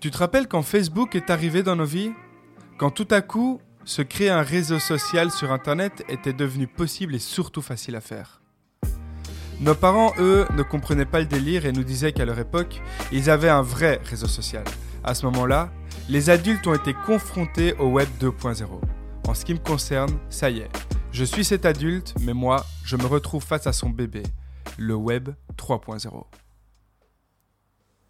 Tu te rappelles quand Facebook est arrivé dans nos vies? Quand tout à coup, se créer un réseau social sur Internet était devenu possible et surtout facile à faire. Nos parents, eux, ne comprenaient pas le délire et nous disaient qu'à leur époque, ils avaient un vrai réseau social. À ce moment-là, les adultes ont été confrontés au Web 2.0. En ce qui me concerne, ça y est, je suis cet adulte, mais moi, je me retrouve face à son bébé, le Web 3.0.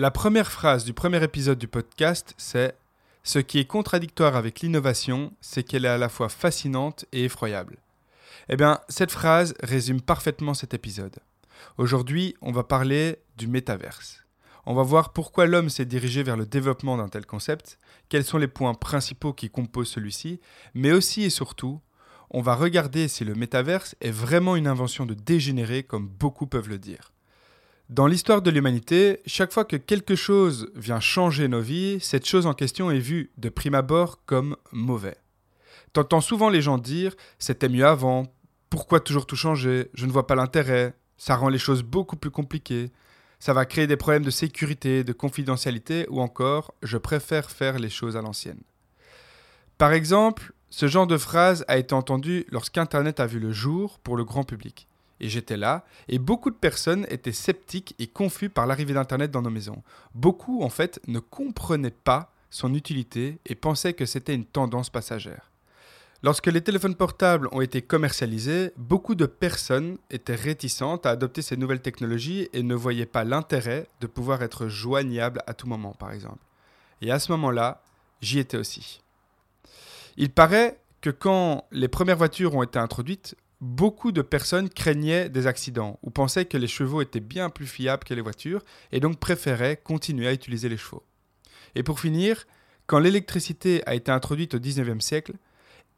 La première phrase du premier épisode du podcast, c'est Ce qui est contradictoire avec l'innovation, c'est qu'elle est à la fois fascinante et effroyable. Eh bien, cette phrase résume parfaitement cet épisode. Aujourd'hui, on va parler du métaverse. On va voir pourquoi l'homme s'est dirigé vers le développement d'un tel concept, quels sont les points principaux qui composent celui-ci, mais aussi et surtout, on va regarder si le métaverse est vraiment une invention de dégénéré comme beaucoup peuvent le dire. Dans l'histoire de l'humanité, chaque fois que quelque chose vient changer nos vies, cette chose en question est vue de prime abord comme mauvais. T'entends souvent les gens dire c'était mieux avant, pourquoi toujours tout changer, je ne vois pas l'intérêt, ça rend les choses beaucoup plus compliquées, ça va créer des problèmes de sécurité, de confidentialité ou encore je préfère faire les choses à l'ancienne. Par exemple, ce genre de phrase a été entendu lorsqu'Internet a vu le jour pour le grand public et j'étais là, et beaucoup de personnes étaient sceptiques et confus par l'arrivée d'Internet dans nos maisons. Beaucoup, en fait, ne comprenaient pas son utilité et pensaient que c'était une tendance passagère. Lorsque les téléphones portables ont été commercialisés, beaucoup de personnes étaient réticentes à adopter ces nouvelles technologies et ne voyaient pas l'intérêt de pouvoir être joignables à tout moment, par exemple. Et à ce moment-là, j'y étais aussi. Il paraît que quand les premières voitures ont été introduites, beaucoup de personnes craignaient des accidents ou pensaient que les chevaux étaient bien plus fiables que les voitures et donc préféraient continuer à utiliser les chevaux. Et pour finir, quand l'électricité a été introduite au 19e siècle,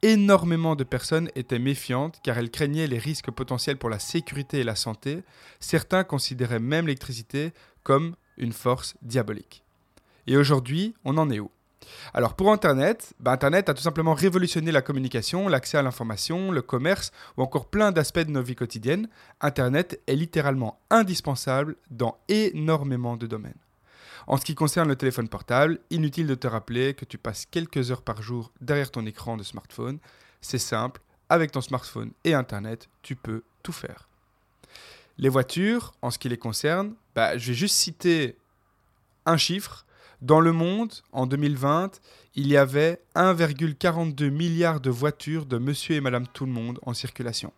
énormément de personnes étaient méfiantes car elles craignaient les risques potentiels pour la sécurité et la santé. Certains considéraient même l'électricité comme une force diabolique. Et aujourd'hui, on en est où? Alors pour Internet, bah, Internet a tout simplement révolutionné la communication, l'accès à l'information, le commerce ou encore plein d'aspects de nos vies quotidiennes. Internet est littéralement indispensable dans énormément de domaines. En ce qui concerne le téléphone portable, inutile de te rappeler que tu passes quelques heures par jour derrière ton écran de smartphone. C'est simple, avec ton smartphone et Internet, tu peux tout faire. Les voitures, en ce qui les concerne, bah, je vais juste citer un chiffre. Dans le monde, en 2020, il y avait 1,42 milliard de voitures de monsieur et madame tout le monde en circulation.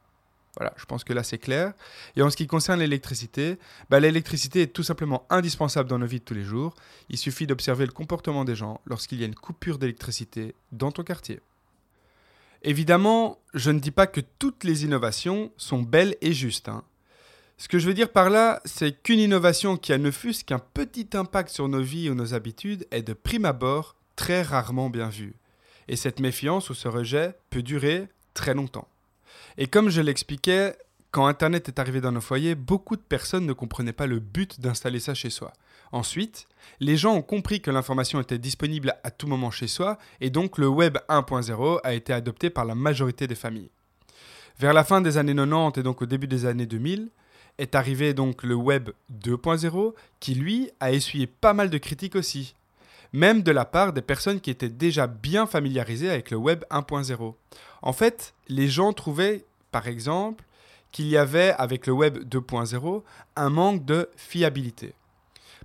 Voilà, je pense que là c'est clair. Et en ce qui concerne l'électricité, bah, l'électricité est tout simplement indispensable dans nos vies de tous les jours. Il suffit d'observer le comportement des gens lorsqu'il y a une coupure d'électricité dans ton quartier. Évidemment, je ne dis pas que toutes les innovations sont belles et justes. Hein. Ce que je veux dire par là, c'est qu'une innovation qui a ne fût-ce qu'un petit impact sur nos vies ou nos habitudes est de prime abord très rarement bien vue. Et cette méfiance ou ce rejet peut durer très longtemps. Et comme je l'expliquais, quand Internet est arrivé dans nos foyers, beaucoup de personnes ne comprenaient pas le but d'installer ça chez soi. Ensuite, les gens ont compris que l'information était disponible à tout moment chez soi, et donc le Web 1.0 a été adopté par la majorité des familles. Vers la fin des années 90 et donc au début des années 2000, est arrivé donc le Web 2.0 qui lui a essuyé pas mal de critiques aussi, même de la part des personnes qui étaient déjà bien familiarisées avec le Web 1.0. En fait, les gens trouvaient par exemple qu'il y avait avec le Web 2.0 un manque de fiabilité.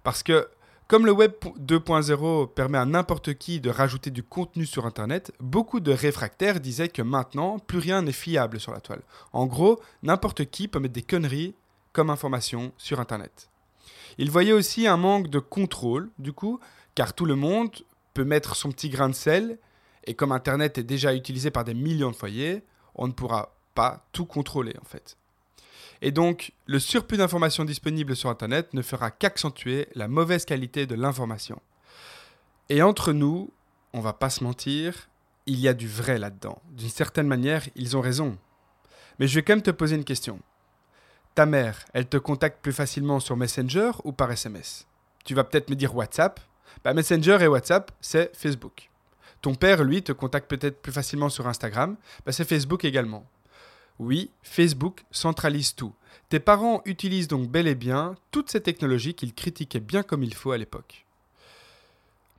Parce que comme le Web 2.0 permet à n'importe qui de rajouter du contenu sur Internet, beaucoup de réfractaires disaient que maintenant, plus rien n'est fiable sur la toile. En gros, n'importe qui peut mettre des conneries information sur Internet. Il voyait aussi un manque de contrôle, du coup, car tout le monde peut mettre son petit grain de sel, et comme Internet est déjà utilisé par des millions de foyers, on ne pourra pas tout contrôler en fait. Et donc, le surplus d'informations disponibles sur Internet ne fera qu'accentuer la mauvaise qualité de l'information. Et entre nous, on va pas se mentir, il y a du vrai là-dedans. D'une certaine manière, ils ont raison. Mais je vais quand même te poser une question. Ta mère, elle te contacte plus facilement sur Messenger ou par SMS Tu vas peut-être me dire WhatsApp. Bah, Messenger et WhatsApp, c'est Facebook. Ton père, lui, te contacte peut-être plus facilement sur Instagram. Bah, c'est Facebook également. Oui, Facebook centralise tout. Tes parents utilisent donc bel et bien toutes ces technologies qu'ils critiquaient bien comme il faut à l'époque.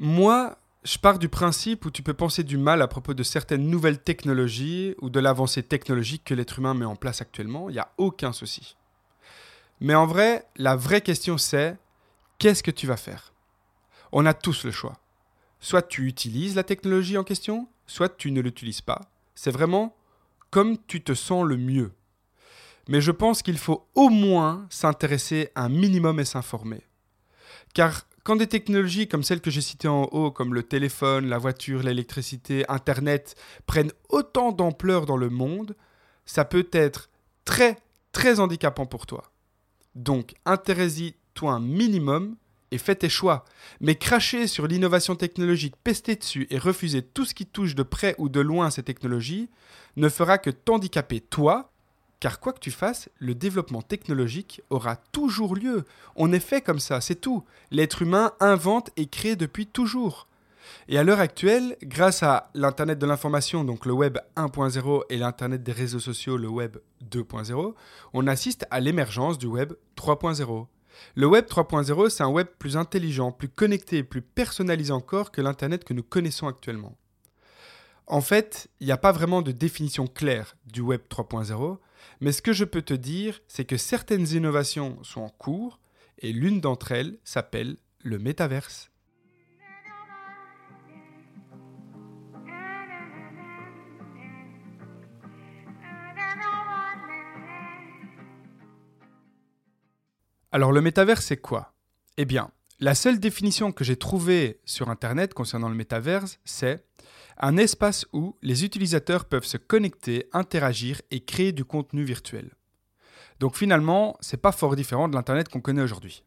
Moi, je pars du principe où tu peux penser du mal à propos de certaines nouvelles technologies ou de l'avancée technologique que l'être humain met en place actuellement, il n'y a aucun souci. Mais en vrai, la vraie question c'est, qu'est-ce que tu vas faire? On a tous le choix. Soit tu utilises la technologie en question, soit tu ne l'utilises pas. C'est vraiment comme tu te sens le mieux. Mais je pense qu'il faut au moins s'intéresser un minimum et s'informer. Car quand des technologies comme celles que j'ai citées en haut, comme le téléphone, la voiture, l'électricité, Internet, prennent autant d'ampleur dans le monde, ça peut être très, très handicapant pour toi. Donc, intéresse-y-toi un minimum et fais tes choix. Mais cracher sur l'innovation technologique, pester dessus et refuser tout ce qui touche de près ou de loin ces technologies ne fera que t'handicaper toi, car quoi que tu fasses, le développement technologique aura toujours lieu. On est fait comme ça, c'est tout. L'être humain invente et crée depuis toujours. Et à l'heure actuelle, grâce à l'Internet de l'information, donc le Web 1.0 et l'Internet des réseaux sociaux, le Web 2.0, on assiste à l'émergence du Web 3.0. Le Web 3.0, c'est un web plus intelligent, plus connecté, plus personnalisé encore que l'Internet que nous connaissons actuellement. En fait, il n'y a pas vraiment de définition claire du Web 3.0, mais ce que je peux te dire, c'est que certaines innovations sont en cours, et l'une d'entre elles s'appelle le métaverse. Alors le métaverse, c'est quoi? Eh bien, la seule définition que j'ai trouvée sur Internet concernant le métaverse, c'est un espace où les utilisateurs peuvent se connecter, interagir et créer du contenu virtuel. Donc finalement, c'est pas fort différent de l'Internet qu'on connaît aujourd'hui.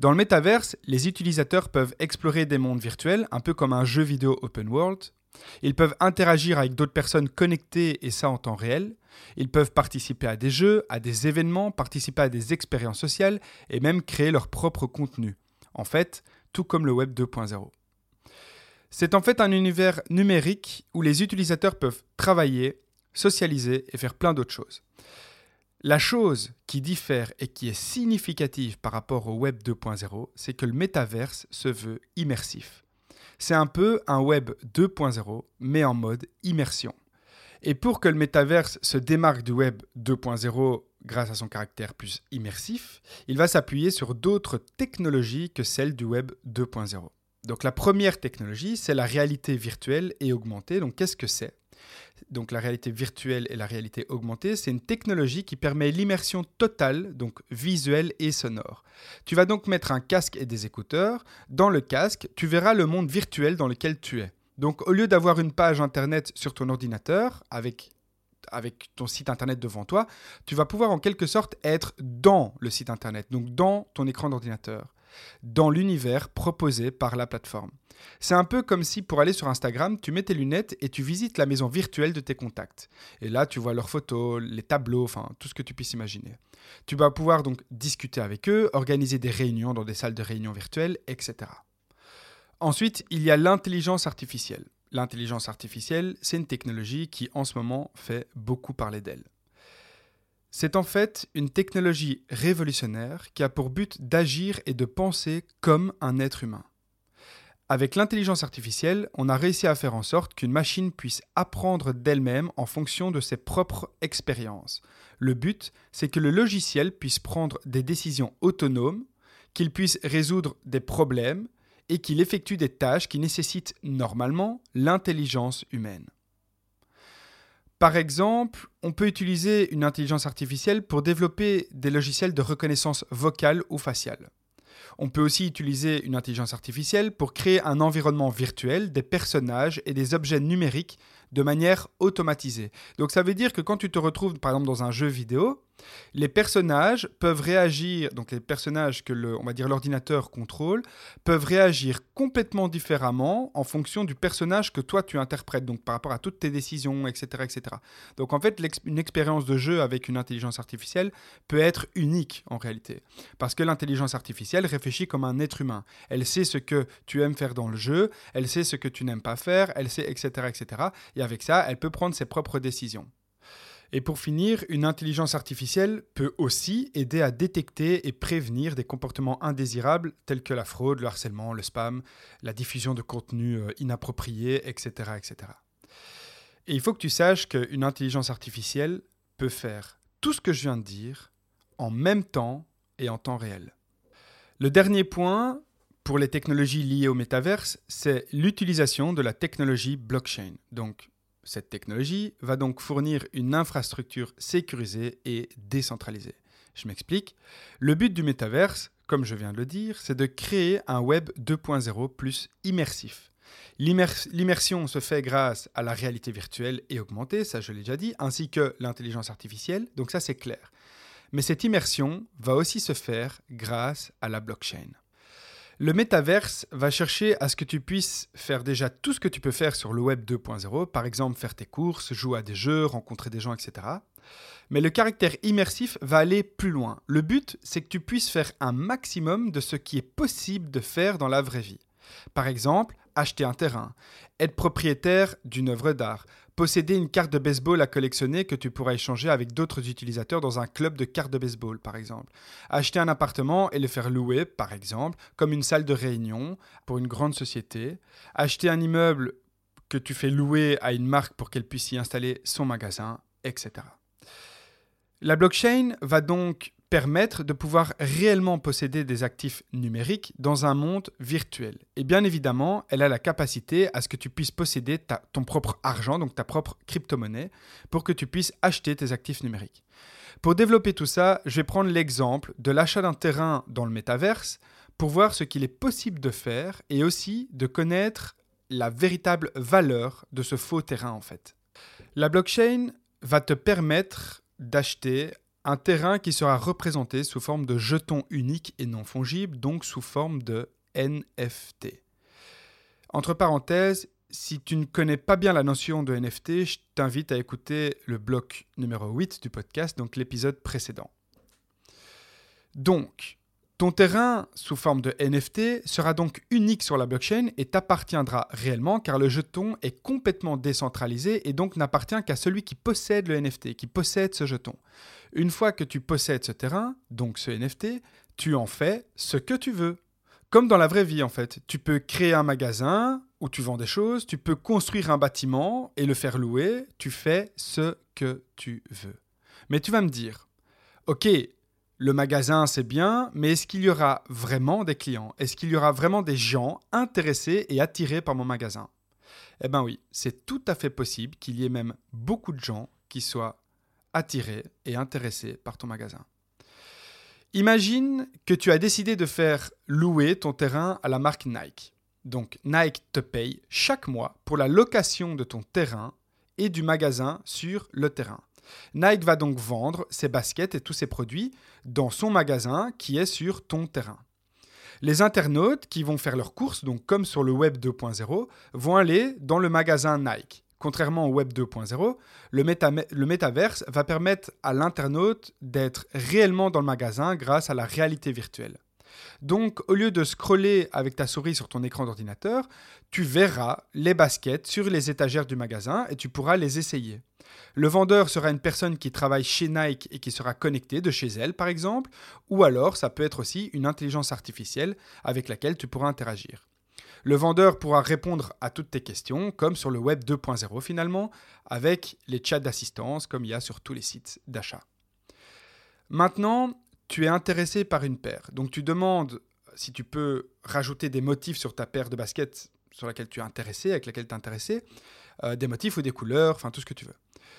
Dans le métaverse, les utilisateurs peuvent explorer des mondes virtuels, un peu comme un jeu vidéo open world, ils peuvent interagir avec d'autres personnes connectées et ça en temps réel. Ils peuvent participer à des jeux, à des événements, participer à des expériences sociales et même créer leur propre contenu. En fait, tout comme le Web 2.0. C'est en fait un univers numérique où les utilisateurs peuvent travailler, socialiser et faire plein d'autres choses. La chose qui diffère et qui est significative par rapport au Web 2.0, c'est que le métaverse se veut immersif. C'est un peu un web 2.0, mais en mode immersion. Et pour que le métaverse se démarque du web 2.0 grâce à son caractère plus immersif, il va s'appuyer sur d'autres technologies que celles du web 2.0. Donc la première technologie, c'est la réalité virtuelle et augmentée. Donc qu'est-ce que c'est? Donc la réalité virtuelle et la réalité augmentée, c'est une technologie qui permet l'immersion totale, donc visuelle et sonore. Tu vas donc mettre un casque et des écouteurs. Dans le casque, tu verras le monde virtuel dans lequel tu es. Donc au lieu d'avoir une page internet sur ton ordinateur avec avec ton site internet devant toi, tu vas pouvoir en quelque sorte être dans le site internet, donc dans ton écran d'ordinateur, dans l'univers proposé par la plateforme. C'est un peu comme si pour aller sur Instagram, tu mets tes lunettes et tu visites la maison virtuelle de tes contacts. Et là, tu vois leurs photos, les tableaux, enfin tout ce que tu puisses imaginer. Tu vas pouvoir donc discuter avec eux, organiser des réunions dans des salles de réunion virtuelles, etc. Ensuite, il y a l'intelligence artificielle. L'intelligence artificielle, c'est une technologie qui en ce moment fait beaucoup parler d'elle. C'est en fait une technologie révolutionnaire qui a pour but d'agir et de penser comme un être humain. Avec l'intelligence artificielle, on a réussi à faire en sorte qu'une machine puisse apprendre d'elle-même en fonction de ses propres expériences. Le but, c'est que le logiciel puisse prendre des décisions autonomes, qu'il puisse résoudre des problèmes et qu'il effectue des tâches qui nécessitent normalement l'intelligence humaine. Par exemple, on peut utiliser une intelligence artificielle pour développer des logiciels de reconnaissance vocale ou faciale. On peut aussi utiliser une intelligence artificielle pour créer un environnement virtuel, des personnages et des objets numériques de manière automatisée. Donc ça veut dire que quand tu te retrouves par exemple dans un jeu vidéo, Les personnages peuvent réagir, donc les personnages que le, on va dire l'ordinateur contrôle, peuvent réagir complètement différemment en fonction du personnage que toi tu interprètes, donc par rapport à toutes tes décisions, etc. etc. Donc en fait, une expérience de jeu avec une intelligence artificielle peut être unique en réalité. Parce que l'intelligence artificielle réfléchit comme un être humain. Elle sait ce que tu aimes faire dans le jeu, elle sait ce que tu n'aimes pas faire, elle sait, etc., etc. Et avec ça, elle peut prendre ses propres décisions. Et pour finir, une intelligence artificielle peut aussi aider à détecter et prévenir des comportements indésirables tels que la fraude, le harcèlement, le spam, la diffusion de contenu euh, inapproprié, etc., etc. Et il faut que tu saches qu'une intelligence artificielle peut faire tout ce que je viens de dire en même temps et en temps réel. Le dernier point pour les technologies liées au métaverse, c'est l'utilisation de la technologie blockchain. Cette technologie va donc fournir une infrastructure sécurisée et décentralisée. Je m'explique. Le but du métaverse, comme je viens de le dire, c'est de créer un web 2.0 plus immersif. L'immersion se fait grâce à la réalité virtuelle et augmentée, ça je l'ai déjà dit, ainsi que l'intelligence artificielle, donc ça c'est clair. Mais cette immersion va aussi se faire grâce à la blockchain. Le métaverse va chercher à ce que tu puisses faire déjà tout ce que tu peux faire sur le web 2.0, par exemple faire tes courses, jouer à des jeux, rencontrer des gens, etc. Mais le caractère immersif va aller plus loin. Le but, c'est que tu puisses faire un maximum de ce qui est possible de faire dans la vraie vie. Par exemple, acheter un terrain, être propriétaire d'une œuvre d'art, posséder une carte de baseball à collectionner que tu pourras échanger avec d'autres utilisateurs dans un club de cartes de baseball, par exemple. Acheter un appartement et le faire louer, par exemple, comme une salle de réunion pour une grande société. Acheter un immeuble que tu fais louer à une marque pour qu'elle puisse y installer son magasin, etc. La blockchain va donc permettre de pouvoir réellement posséder des actifs numériques dans un monde virtuel. Et bien évidemment, elle a la capacité à ce que tu puisses posséder ton propre argent, donc ta propre crypto-monnaie, pour que tu puisses acheter tes actifs numériques. Pour développer tout ça, je vais prendre l'exemple de l'achat d'un terrain dans le métaverse pour voir ce qu'il est possible de faire et aussi de connaître la véritable valeur de ce faux terrain en fait. La blockchain va te permettre d'acheter un terrain qui sera représenté sous forme de jetons uniques et non fongibles, donc sous forme de NFT. Entre parenthèses, si tu ne connais pas bien la notion de NFT, je t'invite à écouter le bloc numéro 8 du podcast, donc l'épisode précédent. Donc, ton terrain sous forme de NFT sera donc unique sur la blockchain et t'appartiendra réellement car le jeton est complètement décentralisé et donc n'appartient qu'à celui qui possède le NFT, qui possède ce jeton. Une fois que tu possèdes ce terrain, donc ce NFT, tu en fais ce que tu veux. Comme dans la vraie vie en fait, tu peux créer un magasin où tu vends des choses, tu peux construire un bâtiment et le faire louer, tu fais ce que tu veux. Mais tu vas me dire, ok, le magasin, c'est bien, mais est-ce qu'il y aura vraiment des clients? Est-ce qu'il y aura vraiment des gens intéressés et attirés par mon magasin? Eh bien oui, c'est tout à fait possible qu'il y ait même beaucoup de gens qui soient attirés et intéressés par ton magasin. Imagine que tu as décidé de faire louer ton terrain à la marque Nike. Donc Nike te paye chaque mois pour la location de ton terrain et du magasin sur le terrain. Nike va donc vendre ses baskets et tous ses produits dans son magasin qui est sur ton terrain. Les internautes qui vont faire leurs courses, donc comme sur le web 2.0, vont aller dans le magasin Nike. Contrairement au web 2.0, le, le métaverse va permettre à l'internaute d'être réellement dans le magasin grâce à la réalité virtuelle. Donc, au lieu de scroller avec ta souris sur ton écran d'ordinateur, tu verras les baskets sur les étagères du magasin et tu pourras les essayer. Le vendeur sera une personne qui travaille chez Nike et qui sera connectée de chez elle, par exemple, ou alors ça peut être aussi une intelligence artificielle avec laquelle tu pourras interagir. Le vendeur pourra répondre à toutes tes questions, comme sur le web 2.0 finalement, avec les chats d'assistance, comme il y a sur tous les sites d'achat. Maintenant, tu es intéressé par une paire. Donc tu demandes si tu peux rajouter des motifs sur ta paire de baskets sur laquelle tu es intéressé, avec laquelle tu es intéressé, euh, des motifs ou des couleurs, enfin tout ce que tu veux.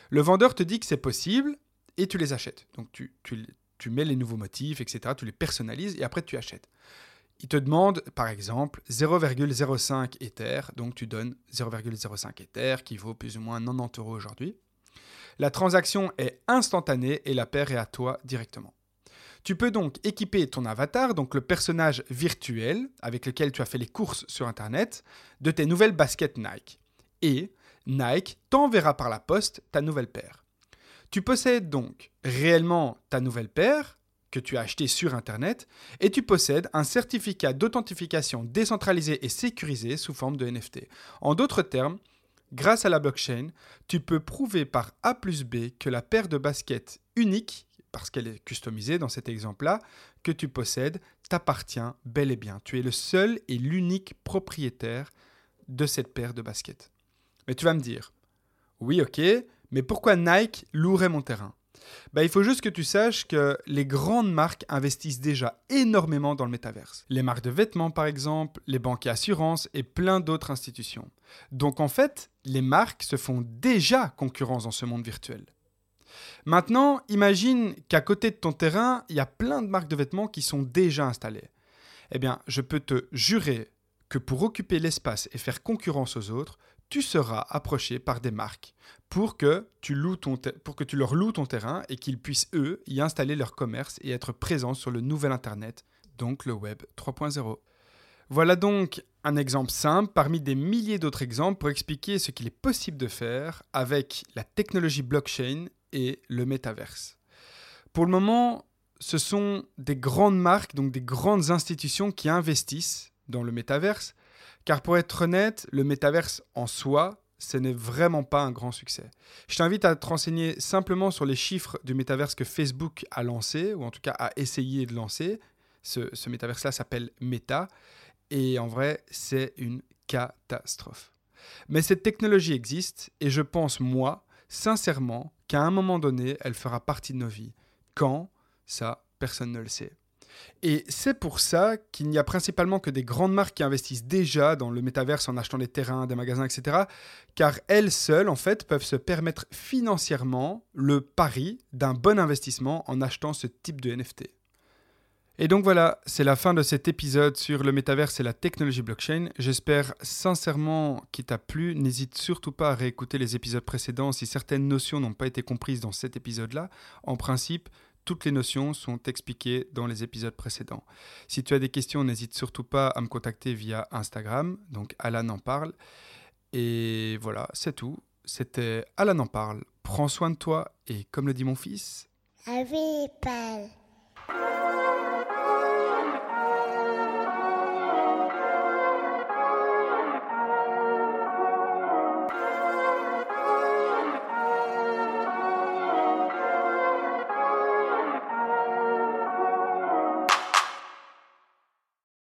Le vendeur te dit que c'est possible et tu les achètes. Donc tu, tu, mets les nouveaux motifs, etc. Tu les personnalises et après tu achètes. Il te demande par exemple 0,05 Ether, donc tu donnes 0,05 Ether qui vaut plus ou moins 90 euros aujourd'hui. La transaction est instantanée et la paire est à toi directement. Tu peux donc équiper ton avatar, donc le personnage virtuel avec lequel tu as fait les courses sur Internet, de tes nouvelles baskets Nike. Et Nike t'enverra par la poste ta nouvelle paire. Tu possèdes donc réellement ta nouvelle paire que tu as achetée sur Internet et tu possèdes un certificat d'authentification décentralisé et sécurisé sous forme de NFT. En d'autres termes, grâce à la blockchain, tu peux prouver par A plus B que la paire de baskets unique parce qu'elle est customisée dans cet exemple-là, que tu possèdes t'appartient bel et bien. Tu es le seul et l'unique propriétaire de cette paire de baskets. Mais tu vas me dire, oui ok, mais pourquoi Nike louerait mon terrain? Ben, il faut juste que tu saches que les grandes marques investissent déjà énormément dans le métaverse. Les marques de vêtements, par exemple, les banques et assurances et plein d'autres institutions. Donc en fait, les marques se font déjà concurrence dans ce monde virtuel. Maintenant, imagine qu'à côté de ton terrain, il y a plein de marques de vêtements qui sont déjà installées. Eh bien, je peux te jurer que pour occuper l'espace et faire concurrence aux autres, tu seras approché par des marques pour que tu, loues ton pour que tu leur loues ton terrain et qu'ils puissent, eux, y installer leur commerce et être présents sur le nouvel Internet, donc le Web 3.0. Voilà donc un exemple simple parmi des milliers d'autres exemples pour expliquer ce qu'il est possible de faire avec la technologie blockchain et le métaverse. Pour le moment, ce sont des grandes marques, donc des grandes institutions qui investissent dans le métaverse, car pour être honnête, le métaverse en soi, ce n'est vraiment pas un grand succès. Je t'invite à te renseigner simplement sur les chiffres du métaverse que Facebook a lancé, ou en tout cas a essayé de lancer. Ce, ce métaverse-là s'appelle Meta, et en vrai, c'est une catastrophe. Mais cette technologie existe, et je pense, moi, sincèrement, qu'à un moment donné, elle fera partie de nos vies. Quand? Ça, personne ne le sait. Et c'est pour ça qu'il n'y a principalement que des grandes marques qui investissent déjà dans le métaverse en achetant des terrains, des magasins, etc. Car elles seules, en fait, peuvent se permettre financièrement le pari d'un bon investissement en achetant ce type de NFT. Et donc voilà, c'est la fin de cet épisode sur le métaverse et la technologie blockchain. J'espère sincèrement qu'il t'a plu. N'hésite surtout pas à réécouter les épisodes précédents si certaines notions n'ont pas été comprises dans cet épisode-là. En principe, toutes les notions sont expliquées dans les épisodes précédents. Si tu as des questions, n'hésite surtout pas à me contacter via Instagram, donc Alan en parle. Et voilà, c'est tout. C'était Alan en parle. Prends soin de toi et comme le dit mon fils. Avec